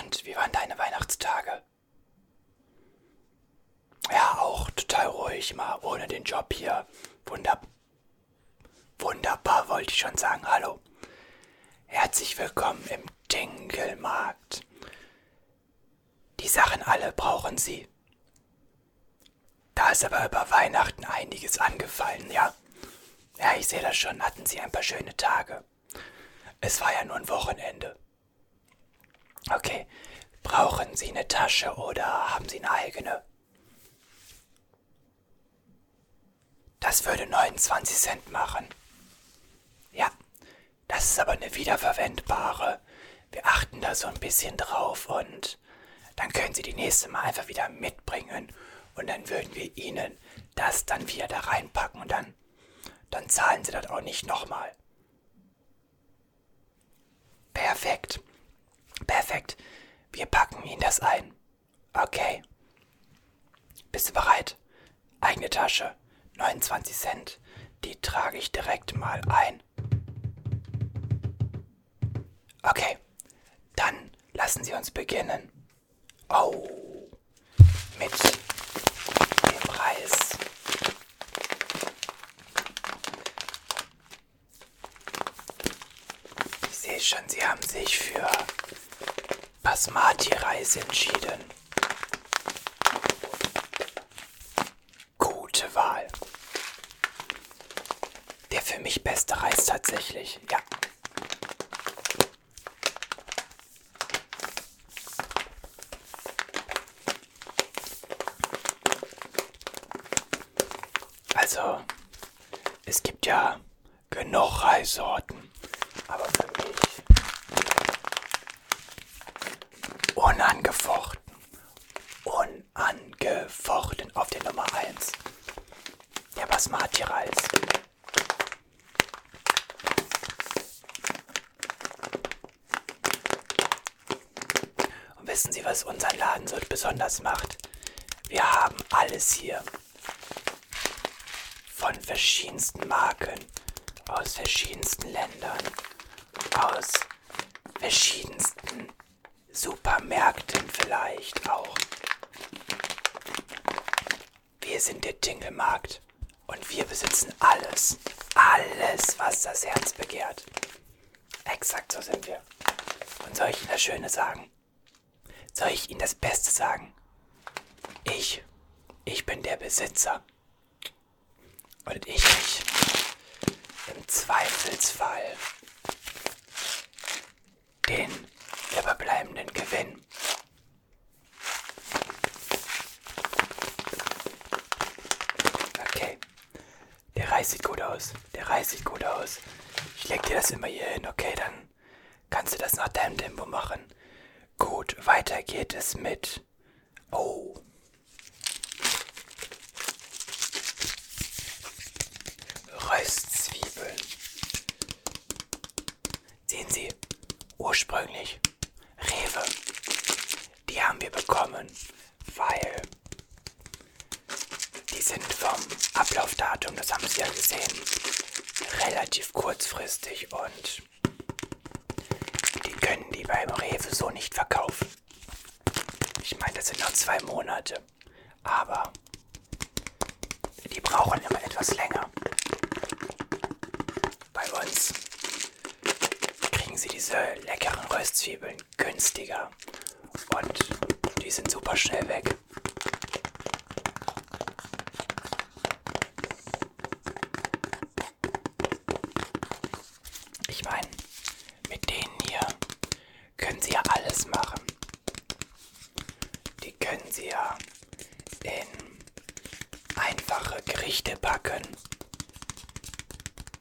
Und wie waren deine Weihnachtstage? Ja, auch total ruhig, mal ohne den Job hier. Wunderbar. Wunderbar, wollte ich schon sagen. Hallo. Herzlich willkommen im Dinkelmarkt. Die Sachen alle brauchen Sie. Da ist aber über Weihnachten einiges angefallen, ja? Ja, ich sehe das schon. Hatten Sie ein paar schöne Tage. Es war ja nur ein Wochenende. Okay. Brauchen Sie eine Tasche oder haben Sie eine eigene? Das würde 29 Cent machen. Ja, das ist aber eine wiederverwendbare. Wir achten da so ein bisschen drauf und dann können Sie die nächste Mal einfach wieder mitbringen und dann würden wir Ihnen das dann wieder da reinpacken und dann, dann zahlen Sie das auch nicht nochmal. Perfekt. Perfekt. Wir packen Ihnen das ein. Okay. Bist du bereit? Eigene Tasche. 29 Cent. Die trage ich direkt mal ein. Okay. Dann lassen Sie uns beginnen. Oh. Mit dem Preis. Ich sehe schon, Sie haben sich für Basmati-Reis entschieden. Gute Wahl. Der für mich beste Reis tatsächlich, ja. Also, es gibt ja genug Reissorten, aber für mich unangefochten, unangefochten auf der Nummer 1. Der Basmati-Reis. Und wissen Sie, was unseren Laden so besonders macht? Wir haben alles hier von verschiedensten Marken, aus verschiedensten Ländern, aus verschiedensten Supermärkten vielleicht auch. Wir sind der Tingelmarkt und wir besitzen alles, alles, was das Herz begehrt. Exakt so sind wir. Und soll ich Ihnen das Schöne sagen? Soll ich Ihnen das Beste sagen? Ich, ich bin der Besitzer. Und ich mich im Zweifelsfall den überbleibenden Gewinn. Okay. Der Reis sieht gut aus. Der Reis sieht gut aus. Ich leg dir das immer hier hin, okay? Dann kannst du das nach deinem Tempo machen. Gut, weiter geht es mit. Oh. Röstzwiebeln. Sehen Sie, ursprünglich Rewe. Die haben wir bekommen, weil die sind vom Ablaufdatum, das haben Sie ja gesehen, relativ kurzfristig und die beim Rewe so nicht verkaufen. Ich meine, das sind noch zwei Monate, aber die brauchen immer etwas länger. Bei uns kriegen sie diese leckeren Röstzwiebeln günstiger und die sind super schnell weg. Ich meine, mit denen hier können sie ja alles machen. Die können sie ja in einfache Gerichte packen.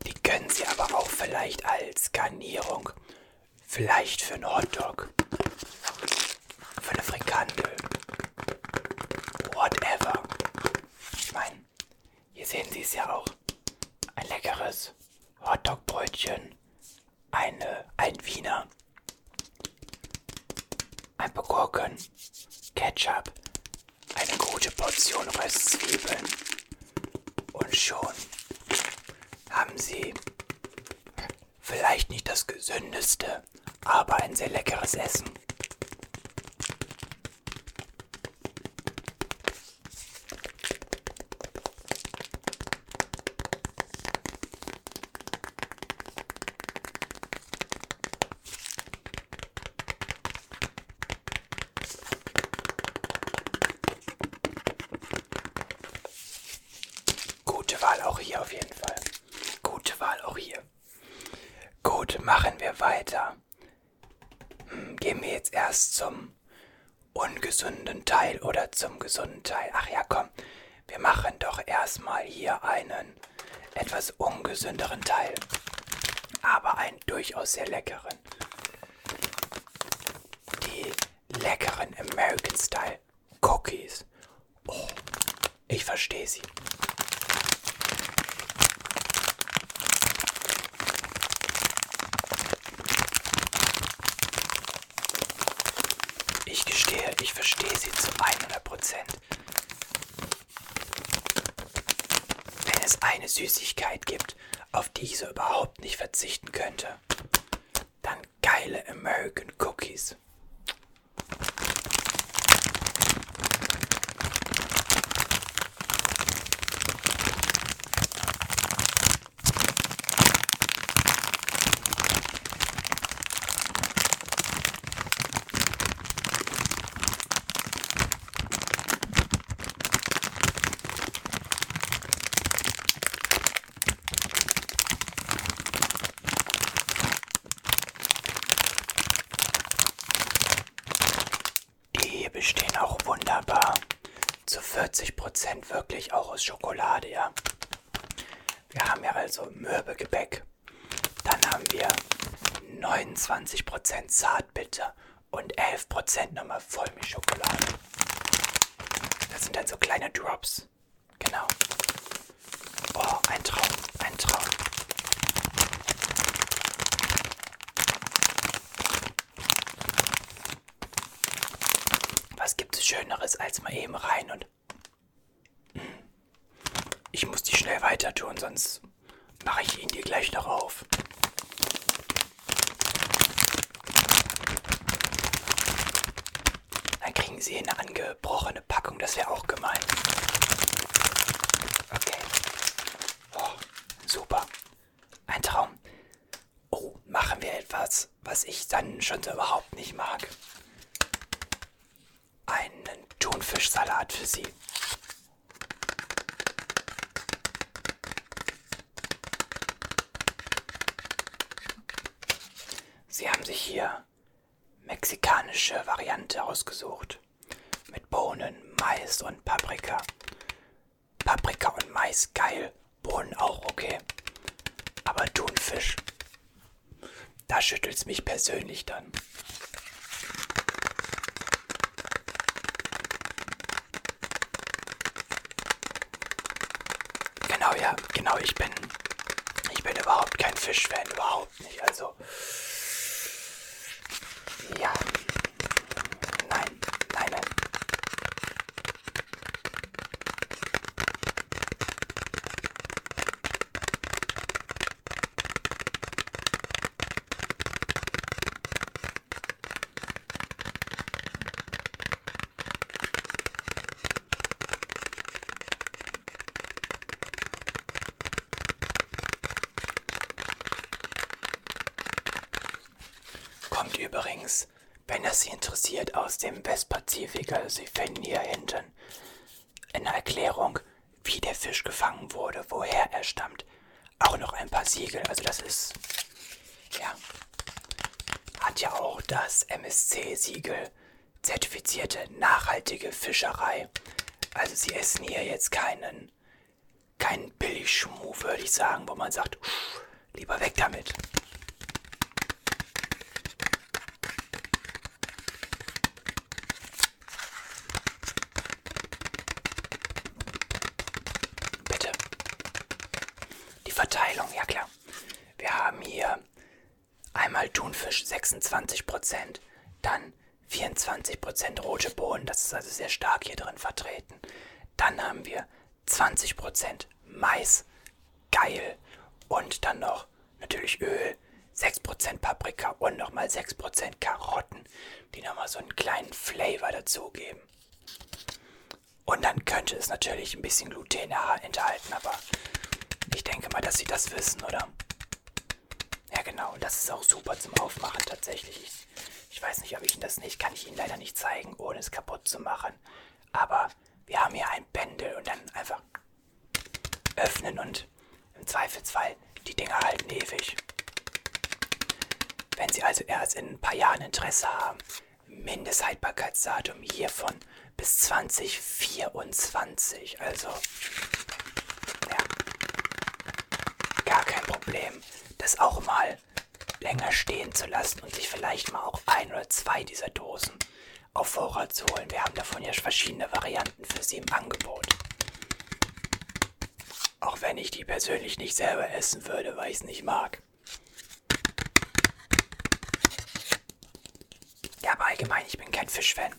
Die können sie aber auch vielleicht als Garnierung, vielleicht für einen Hotdog, für eine Frikandel, Beste, aber ein sehr leckeres Essen. Gute Wahl auch hier auf jeden Fall. Gute Wahl auch hier. Machen wir weiter. Hm, gehen wir jetzt erst zum ungesunden Teil oder zum gesunden Teil? Ach ja, komm. Wir machen doch erstmal hier einen etwas ungesünderen Teil. Aber einen durchaus sehr leckeren. Die leckeren American Style Cookies. Oh, ich verstehe sie. Ich gestehe, ich verstehe sie zu 100 Prozent. Wenn es eine Süßigkeit gibt, auf die ich so überhaupt nicht verzichten könnte, dann geile American Cookies. Die bestehen auch wunderbar zu 40% wirklich auch aus Schokolade, ja. Wir haben ja also Mürbegebäck. Dann haben wir 29% Zartbitter und 11% nochmal Vollmilchschokolade. Das sind dann so kleine Drops. Genau. Oh, ein Traum, ein Traum. Was gibt es Schöneres als mal eben rein und... Hm. Ich muss die schnell weiter tun, sonst mache ich ihn dir gleich noch auf. Dann kriegen sie eine angebrochene Packung, das wäre auch gemein. Okay. Oh, super. Ein Traum. Oh, machen wir etwas, was ich dann schon so überhaupt nicht mag. Einen Thunfischsalat für Sie. Sie haben sich hier mexikanische Variante ausgesucht. Mit Bohnen, Mais und Paprika. Paprika und Mais geil. Bohnen auch okay. Aber Thunfisch. Da schüttelt's mich persönlich dann. Genau, ja, genau, ich bin. Ich bin überhaupt kein Fischfan, überhaupt nicht. Also. Ja. Nein, übrigens, wenn es Sie interessiert, aus dem Westpazifik. Also Sie finden hier hinten eine Erklärung, wie der Fisch gefangen wurde, woher er stammt. Auch noch ein paar Siegel. Also das ist, ja, hat ja auch das MSC-Siegel zertifizierte nachhaltige Fischerei. Also Sie essen hier jetzt keinen, keinen Billigschmuh, würde ich sagen, wo man sagt, "Uff, lieber weg damit. Bitte. Die Verteilung, ja klar. Wir haben hier einmal Thunfisch 26%, dann 24% rote Bohnen, das ist also sehr stark hier drin vertreten. Dann haben wir 20% Mais, geil. Und dann noch natürlich Öl, 6% Paprika und nochmal 6% Karotten, die nochmal so einen kleinen Flavor dazugeben. Und dann könnte es natürlich ein bisschen Gluten enthalten, aber ich denke mal, dass Sie das wissen, oder? Ja, genau. Das ist auch super zum Aufmachen tatsächlich. Ich, weiß nicht, ob ich Ihnen das nicht, kann ich Ihnen leider nicht zeigen, ohne es kaputt zu machen. Aber wir haben hier ein Bändel und dann einfach öffnen und im Zweifelsfall die Dinger halten ewig. Wenn Sie also erst in ein paar Jahren Interesse haben, Mindesthaltbarkeitsdatum hiervon bis 2024. Also, gar kein Problem, das auch mal länger stehen zu lassen und sich vielleicht mal auch ein oder zwei dieser Dosen auf Vorrat zu holen. Wir haben davon ja verschiedene Varianten für Sie im Angebot. Auch wenn ich die persönlich nicht selber essen würde, weil ich es nicht mag. Ja, aber allgemein, ich bin kein Fischfan.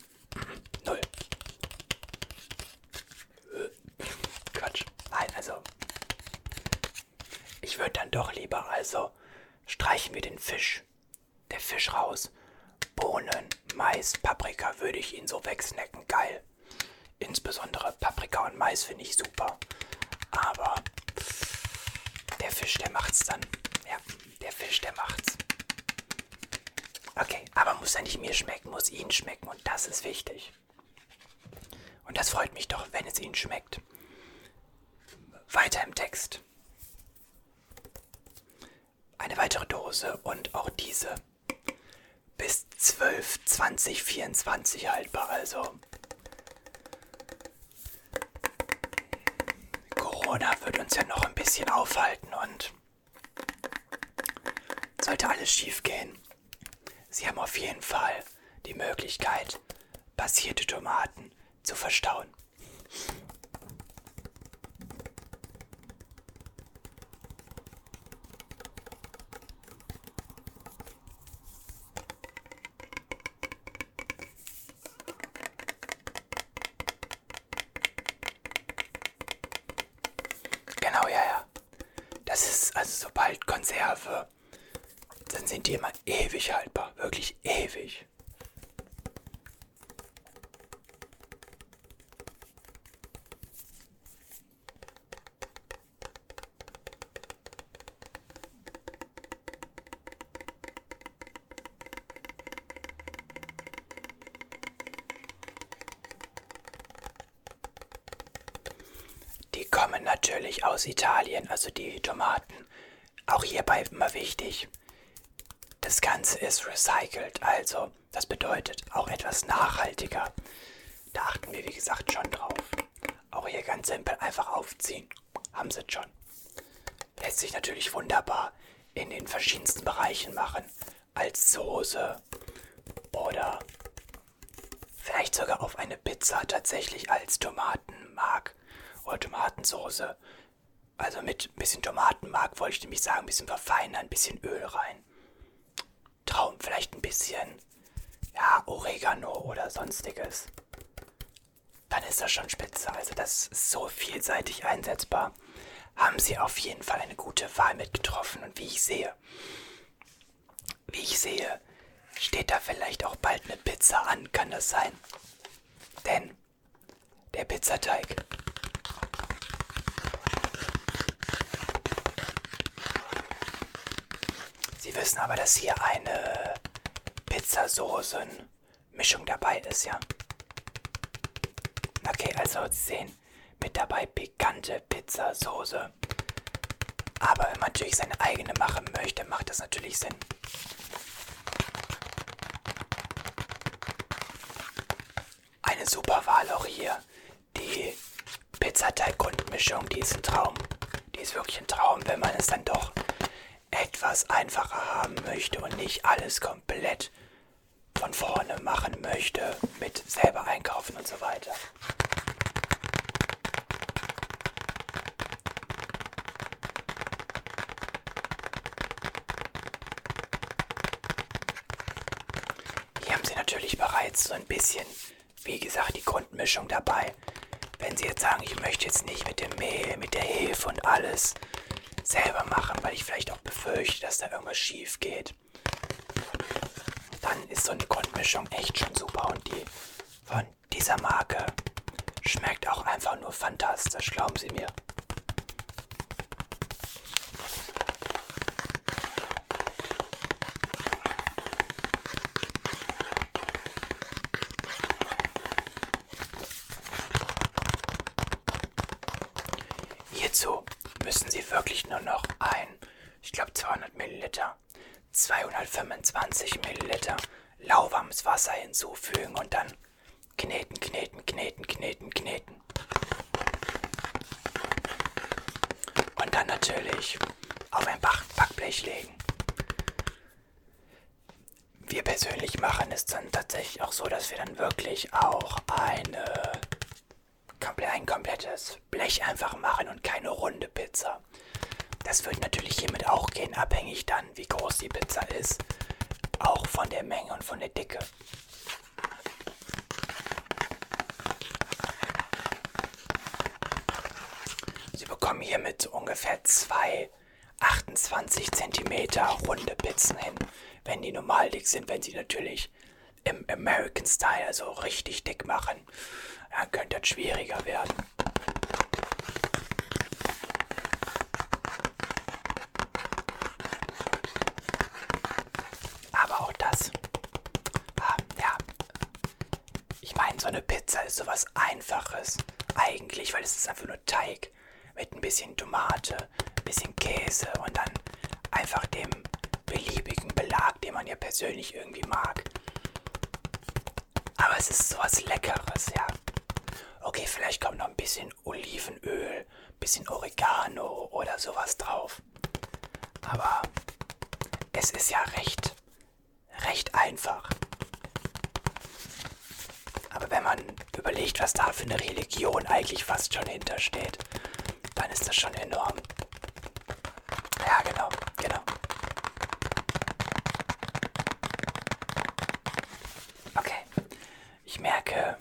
Null. Quatsch. Nein, also. Ich würde dann doch lieber, also streichen wir den Fisch. Der Fisch raus. Bohnen, Mais, Paprika würde ich ihn so wegsnacken. Geil. Insbesondere Paprika und Mais finde ich super. Aber der Fisch, der macht's dann. Ja, der Fisch, der macht's. Okay, aber muss ja nicht mir schmecken, muss Ihnen schmecken und das ist wichtig. Und das freut mich doch, wenn es Ihnen schmeckt. Weiter im Text. Eine weitere Dose und auch diese bis 12, 20, 24 haltbar, also Corona wird uns ja noch ein bisschen aufhalten und sollte alles schief gehen. Sie haben auf jeden Fall die Möglichkeit, passierte Tomaten zu verstauen. Genau, ja, ja. Das ist also sobald Konserve, dann sind die immer ewig haltbar. Wirklich ewig. Die kommen natürlich aus Italien, also die Tomaten. Auch hierbei immer wichtig. Das Ganze ist recycelt, also das bedeutet auch etwas nachhaltiger. Da achten wir wie gesagt schon drauf. Auch hier ganz simpel einfach aufziehen. Haben sie schon. Lässt sich natürlich wunderbar in den verschiedensten Bereichen machen. Als Soße oder vielleicht sogar auf eine Pizza tatsächlich als Tomatenmark oder Tomatensoße. Also mit ein bisschen Tomatenmark wollte ich nämlich sagen, ein bisschen verfeinern, ein bisschen Öl rein. Traum, vielleicht ein bisschen, ja, Oregano oder sonstiges. Dann ist das schon spitze. Also das ist so vielseitig einsetzbar. Haben sie auf jeden Fall eine gute Wahl mitgetroffen. Und wie ich sehe, wie ich sehe, steht da vielleicht auch bald eine Pizza an, kann das sein? Denn der Pizzateig wissen aber, dass hier eine Pizzasoßen-Mischung dabei ist, ja? Okay, also Sie sehen mit dabei pikante Pizzasoße. Aber wenn man natürlich seine eigene machen möchte, macht das natürlich Sinn. Eine super Wahl auch hier. Die Pizzateig-Grundmischung, die ist ein Traum. Die ist wirklich ein Traum, wenn man es dann doch etwas einfacher haben möchte und nicht alles komplett von vorne machen möchte mit selber einkaufen und so weiter. Hier haben Sie natürlich bereits so ein bisschen, wie gesagt, die Grundmischung dabei. Wenn Sie jetzt sagen, ich möchte jetzt nicht mit dem Mehl, mit der Hefe und alles selber machen, weil ich vielleicht auch befürchte, dass da irgendwas schief geht, dann ist so eine Grundmischung echt schon super und die von dieser Marke schmeckt auch einfach nur fantastisch, glauben Sie mir. Hierzu müssen Sie wirklich nur noch ein, ich glaube 200 Milliliter, 225 Milliliter lauwarmes Wasser hinzufügen und dann kneten, kneten, kneten, kneten, kneten. Und dann natürlich auf ein Backblech legen. Wir persönlich machen es dann tatsächlich auch so, dass wir dann wirklich auch eine, ein komplettes Blech einfach machen und keine runde Pizza. Das wird natürlich hiermit auch gehen, abhängig dann, wie groß die Pizza ist. Auch von der Menge und von der Dicke. Sie bekommen hiermit ungefähr zwei 28 cm runde Pizzen hin, wenn die normal dick sind, wenn sie natürlich im American Style, also richtig dick machen, dann könnte das schwieriger werden. Aber auch das, ah, ja, ich meine, so eine Pizza ist sowas Einfaches eigentlich, weil es ist einfach nur Teig mit ein bisschen Tomate, ein bisschen Käse und dann einfach dem beliebigen Belag, den man ja persönlich irgendwie mag. Aber es ist sowas Leckeres, ja. Okay, vielleicht kommt noch ein bisschen Olivenöl, ein bisschen Oregano oder sowas drauf. Aber es ist ja recht, recht einfach. Wenn man überlegt, was da für eine Religion eigentlich fast schon hintersteht, dann ist das schon enorm. Ja, genau, genau. Okay, ich merke,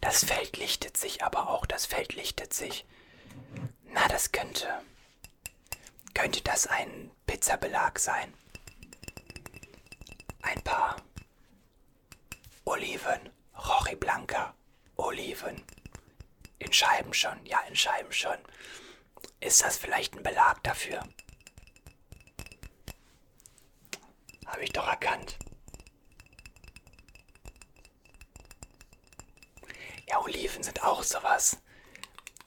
das Feld lichtet sich aber auch, das Feld lichtet sich. Na, das könnte. Könnte das ein Pizzabelag sein? Ein paar Oliven, Rochi Blanca, Oliven. In Scheiben schon, ja, in Scheiben schon. Ist das vielleicht ein Belag dafür? Habe ich doch erkannt. Ja, Oliven sind auch sowas.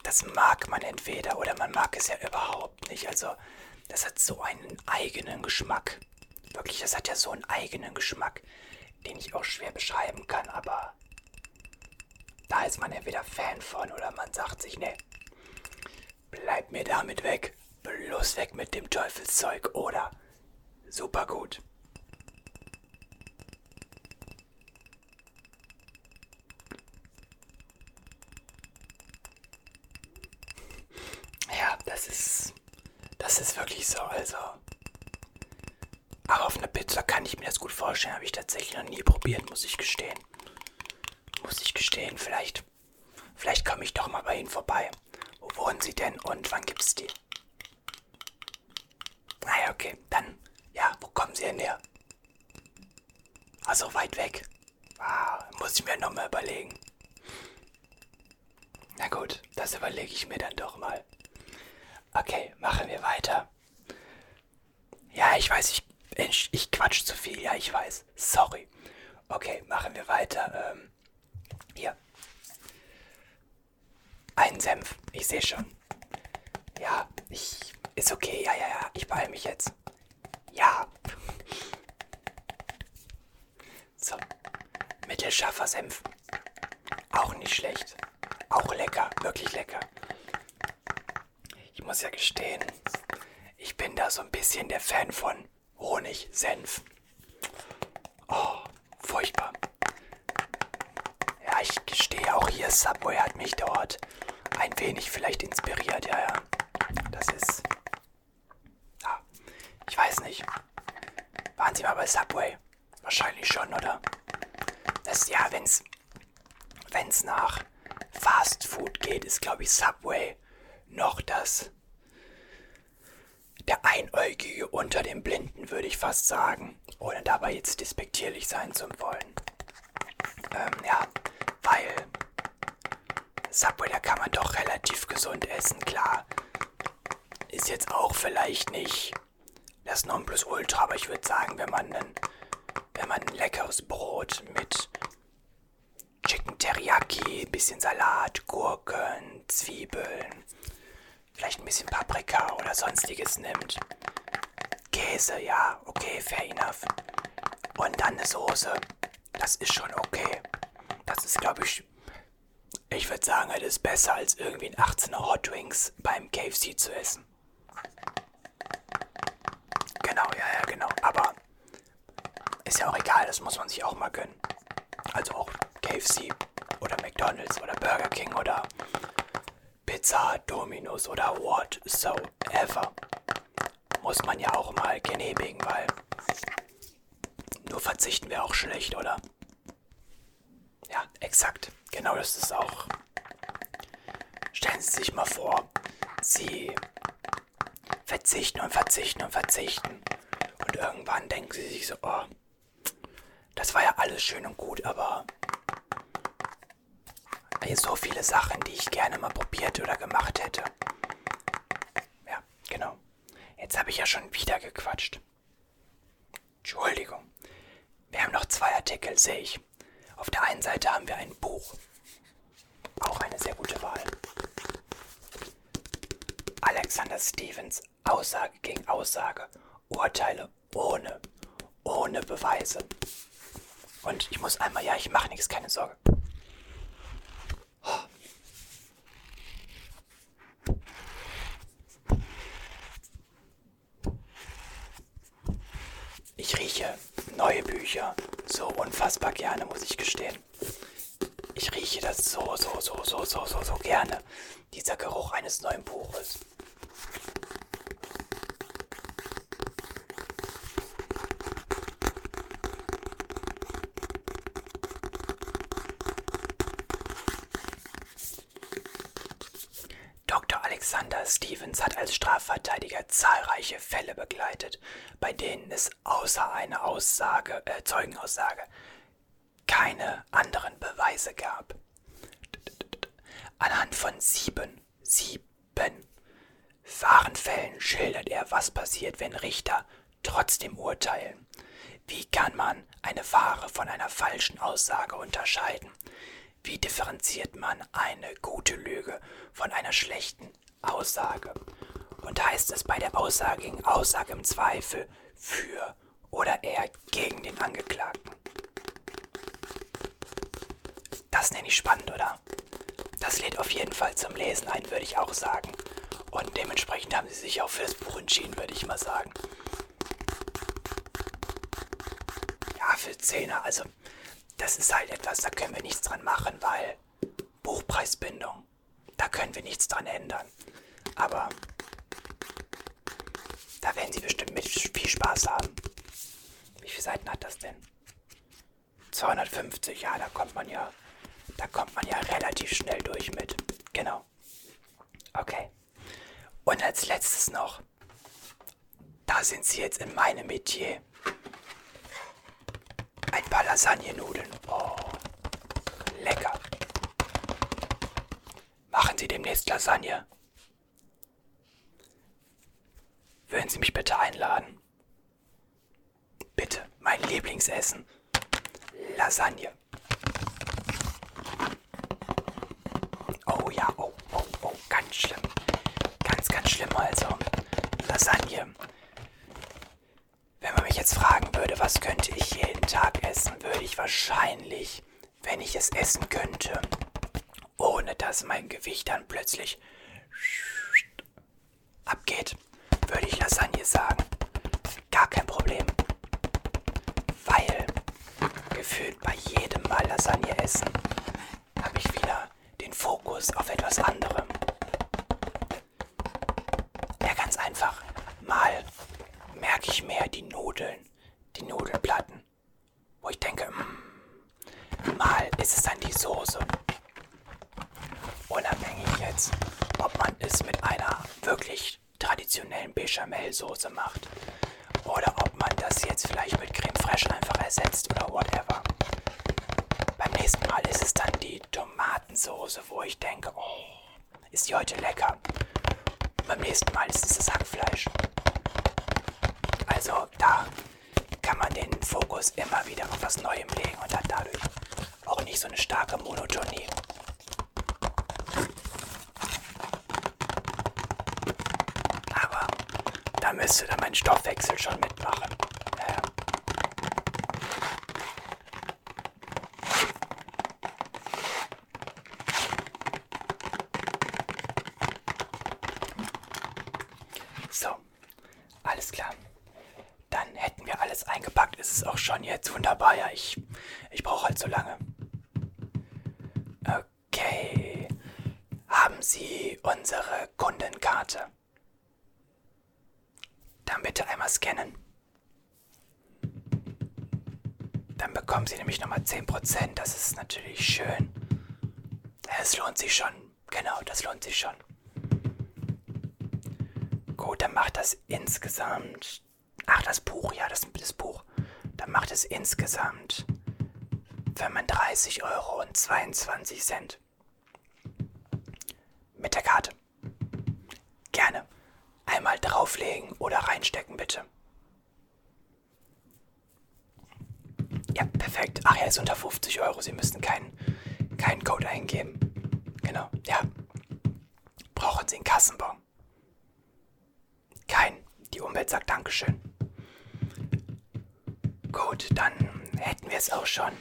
Das mag man entweder oder man mag es ja überhaupt nicht. Also, das hat so einen eigenen Geschmack. Wirklich, das hat ja so einen eigenen Geschmack, den ich auch schwer beschreiben kann, aber da ist man entweder Fan von oder man sagt sich, ne, bleib mir damit weg, bloß weg mit dem Teufelszeug oder super gut. Ja, das ist, das ist wirklich so, also. Aber auf einer Pizza kann ich mir das gut vorstellen, habe ich tatsächlich noch nie probiert, muss ich gestehen gestehen. Vielleicht, vielleicht komme ich doch mal bei Ihnen vorbei. Wo wohnen Sie denn und wann gibt's die? Naja, okay, dann, ja, wo kommen Sie denn her? Also weit weg. Ah, muss ich mir nochmal überlegen. Na gut, das überlege ich mir dann doch mal. Okay, machen wir weiter. Ja, ich weiß, ich, ich, ich quatsch zu viel. Ja, ich weiß. Sorry. Okay, machen wir weiter. Ähm, hier. Ein Senf. Ich sehe schon. Ja, ich. Ist okay. Ja, ja, ja. Ich beeile mich jetzt. Ja. So. Mittelscharfer Senf. Auch nicht schlecht. Auch lecker. Wirklich lecker. Ich muss ja gestehen, ich bin da so ein bisschen der Fan von Honig, Senf. Oh, furchtbar ich gestehe auch hier, Subway hat mich dort ein wenig vielleicht inspiriert, ja, ja. Das ist. Ja, ich weiß nicht. Waren Sie mal bei Subway? Wahrscheinlich schon, oder? Das, ja, wenn's, wenn's nach Fast Food geht, ist, glaube ich, Subway noch das. Der Einäugige unter den Blinden, würde ich fast sagen. Ohne dabei jetzt despektierlich sein zu wollen. Ähm, ja, Subway, da kann man doch relativ gesund essen, klar. Ist jetzt auch vielleicht nicht das Nonplusultra, aber ich würde sagen, wenn man, ein, wenn man ein leckeres Brot mit Chicken Teriyaki, bisschen Salat, Gurken, Zwiebeln, vielleicht ein bisschen Paprika oder sonstiges nimmt. Käse, ja, okay, fair enough. Und dann eine Soße. Das ist schon okay. Das ist, glaube ich, ich würde sagen, es ist besser als irgendwie ein 18er Hot Wings beim KFC zu essen. Genau, ja, ja, genau. Aber ist ja auch egal, das muss man sich auch mal gönnen. Also auch KFC oder McDonald's oder Burger King oder Pizza, Domino's oder whatsoever. Muss man ja auch mal genehmigen, weil nur verzichten wäre auch schlecht, oder? Ja, exakt. Genau das ist auch. Stellen Sie sich mal vor, Sie verzichten und verzichten und verzichten. Und irgendwann denken Sie sich so, oh, das war ja alles schön und gut, aber so viele Sachen, die ich gerne mal probiert oder gemacht hätte. Ja, genau. Jetzt habe ich ja schon wieder gequatscht. Entschuldigung. Wir haben noch zwei Artikel, sehe ich. Auf der einen Seite haben wir ein Buch. Auch eine sehr gute Wahl. Alexander Stevens Aussage gegen Aussage. Urteile ohne, ohne Beweise. Und ich muss einmal, ja, ich mache nichts, keine Sorge. Ich rieche neue Bücher unfassbar gerne, muss ich gestehen. Ich rieche das so, so, so, so, so, so, so gerne. Dieser Geruch eines neuen Buches. Alexander Stevens hat als Strafverteidiger zahlreiche Fälle begleitet, bei denen es außer einer Aussage, äh, Zeugenaussage keine anderen Beweise gab. Anhand von sieben, sieben wahren Fällen schildert er, was passiert, wenn Richter trotzdem urteilen. Wie kann man eine wahre von einer falschen Aussage unterscheiden? Wie differenziert man eine gute Lüge von einer schlechten Aussage. Und heißt es bei der Aussage gegen Aussage im Zweifel für oder eher gegen den Angeklagten. Das nenne ich spannend, oder? Das lädt auf jeden Fall zum Lesen ein, würde ich auch sagen. Und dementsprechend haben sie sich auch für das Buch entschieden, würde ich mal sagen. Ja, für Zehner, also das ist halt etwas, da können wir nichts dran machen, weil Buchpreisbindung, da können wir nichts dran ändern. Aber da werden Sie bestimmt mit viel Spaß haben. Wie viele Seiten hat das denn? 250, ja, da kommt man ja, da kommt man ja relativ schnell durch mit. Genau. Okay. Und als letztes noch, da sind Sie jetzt in meinem Metier. Ein paar Lasagnenudeln. Oh, lecker. Machen Sie demnächst Lasagne. Würden Sie mich bitte einladen? Bitte, mein Lieblingsessen. Lasagne. Oh ja, oh, oh, oh, ganz schlimm. Ganz, ganz schlimm also. Lasagne. Wenn man mich jetzt fragen würde, was könnte ich jeden Tag essen, würde ich wahrscheinlich, wenn ich es essen könnte, ohne dass mein Gewicht dann plötzlich abgeht, würde ich Lasagne sagen. Gar kein Problem. Weil gefühlt bei jedem Mal Lasagne essen habe ich wieder den Fokus auf etwas anderem. Ja, ganz einfach. Mal merke ich mehr die Nudeln, die Nudelplatten, wo ich denke, mm, mal ist es dann die Soße. Unabhängig jetzt, ob man es mit einer wirklich traditionellen Bechamelsoße macht. Oder ob man das jetzt vielleicht mit Creme Fraiche einfach ersetzt oder whatever. Beim nächsten Mal ist es dann die Tomatensoße, wo ich denke, oh, ist die heute lecker. Und beim nächsten Mal ist es das Hackfleisch. Also da kann man den Fokus immer wieder auf was Neuem legen und hat dadurch auch nicht so eine starke Monotonie. müsste dann mein Stoffwechsel schon mitmachen. Ja. So, alles klar. Dann hätten wir alles eingepackt. Ist es auch schon jetzt wunderbar. Ja, ich, ich brauche halt so lange. Okay. Haben Sie unsere Kundenkarte? Dann bitte einmal scannen. Dann bekommen Sie nämlich nochmal 10%. Das ist natürlich schön. Es lohnt sich schon. Genau, das lohnt sich schon. Dann macht das insgesamt. Ach, das Buch, ja, das, das Buch. Dann macht es insgesamt 35 Euro und 22 Cent. Mit der Karte. Gerne. Einmal drauflegen oder reinstecken, bitte. Ja, perfekt. Ach, er ist unter 50 Euro. Sie müssen keinen keinen Code eingeben. Genau, ja. Brauchen Sie einen Kassenbon? Kein. Die Umwelt sagt Dankeschön. Gut, dann hätten wir es auch schon.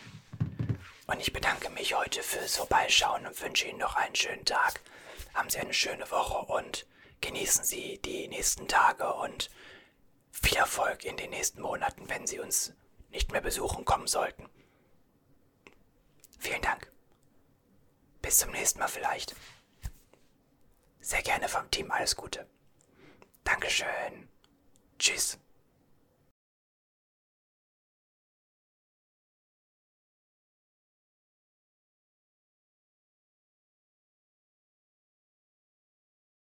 Und ich bedanke mich heute fürs Vorbeischauen und wünsche Ihnen noch einen schönen Tag. Haben Sie eine schöne Woche und genießen Sie die nächsten Tage und viel Erfolg in den nächsten Monaten, wenn Sie uns nicht mehr besuchen kommen sollten. Vielen Dank. Bis zum nächsten Mal vielleicht. Sehr gerne vom Team alles Gute. Dankeschön. Tschüss.